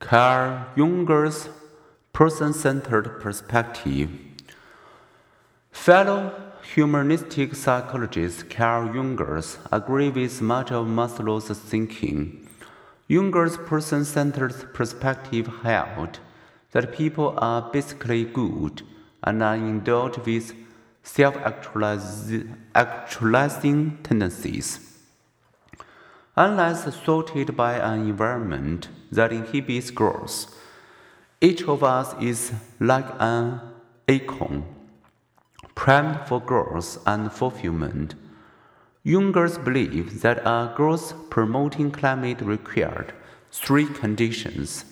Carl Rogers' person centered perspective. Fellow humanistic psychologist Carl Rogers agree with much of Maslow's thinking. Rogers' person centered perspective held that people are basically good and are endowed with self actualizing tendencies. Unless thwarted by an environment that inhibits growth, each of us is like an acorn, primed for growth and fulfillment. Rogers believe that a growth promoting climate required three conditions.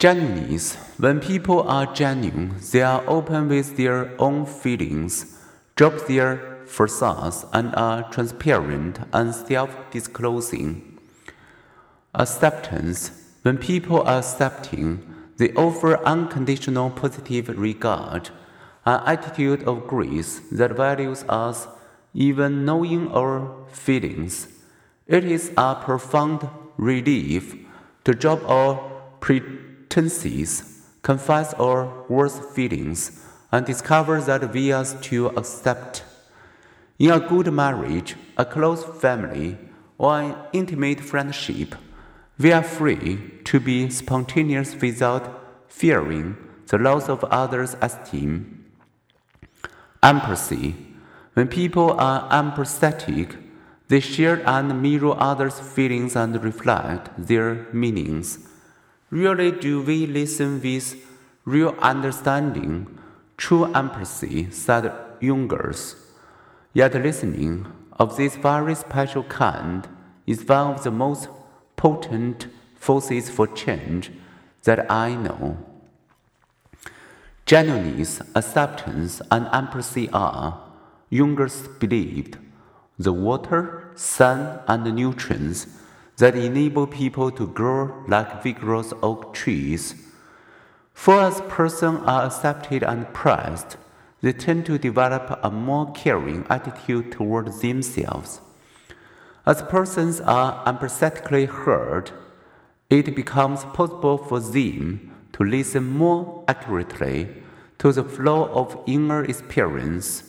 Genuineness. When people are genuine, they are open with their own feelings, drop their facades, and are transparent and self disclosing. Acceptance. When people are accepting, they offer unconditional positive regard, an attitude of grace that values us even knowing our feelings. It is a profound relief to drop our pretenses, confess our worst feelings, and discover that we are to accept. In a good marriage, a close family, or an intimate friendship, we are free to be spontaneous without fearing the loss of others' esteem. Empathy. When people are empathetic, they share and mirror others' feelings and reflect their meanings. Really, do we listen with real understanding, true empathy, said Rogers. Yet listening of this very special kind is one of the most potent forces for change that I know. Genuineness, acceptance, and empathy are, Rogers believed, the water, sun, and nutrients that enable people to grow like vigorous oak trees. For as persons are accepted and praised, they tend to develop a more caring attitude toward themselves. As persons are empathetically heard, it becomes possible for them to listen more accurately to the flow of inner experience.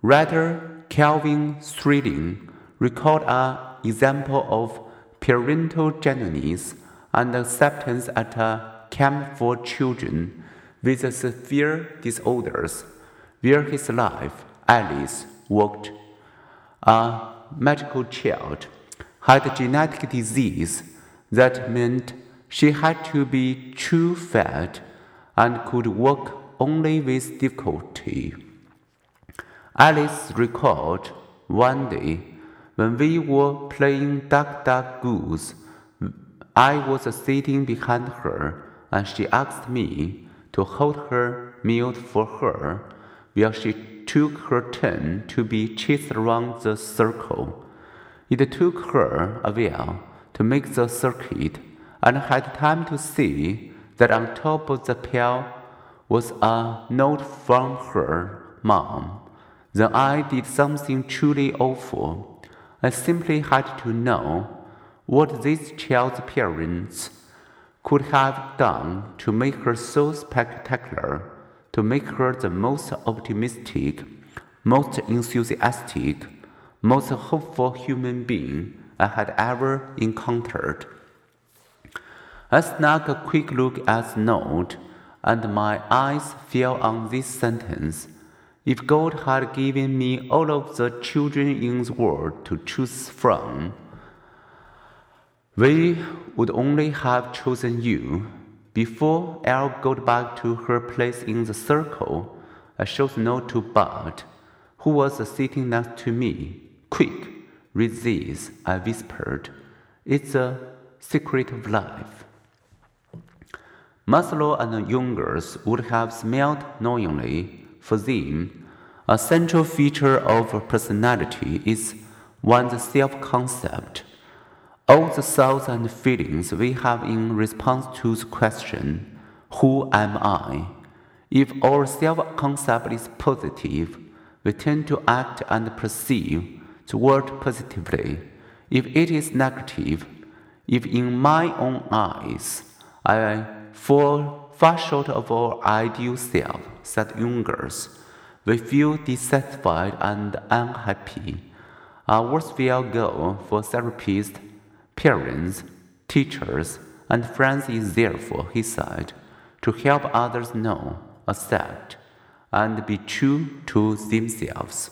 Rather, Calvin Trillin recalled an example of parental genuineness and acceptance at a camp for children with severe disorders, where his wife, Alice, worked. A magical child had a genetic disease that meant she had to be too fat and could walk only with difficulty. Alice recalled one day when we were playing duck duck goose, I was sitting behind her and she asked me to hold her meal for her while she took her turn to be chased around the circle. It took her a while to make the circuit and had time to see that on top of the pail was a note from her mom. Then I did something truly awful. I simply had to know what this child's parents could have done to make her so spectacular, to make her the most optimistic, most enthusiastic, most hopeful human being I had ever encountered. I snuck a quick look at the note, and my eyes fell on this sentence. If God had given me all of the children in the world to choose from, we would only have chosen you. Before Elle got back to her place in the circle, I showed note to Bud, who was sitting next to me. Quick, read this, I whispered. It's a secret of life. Maslow and Rogers would have smiled knowingly. For them, a central feature of personality is one's self concept. All the thoughts and feelings we have in response to the question, Who am I? If our self concept is positive, we tend to act and perceive the world positively. If it is negative, If in my own eyes I fall far short of our ideal self, said Rogers, we feel dissatisfied and unhappy. A worthwhile goal for therapists, parents, teachers, and friends is therefore, he said, to help others know, accept, and be true to themselves.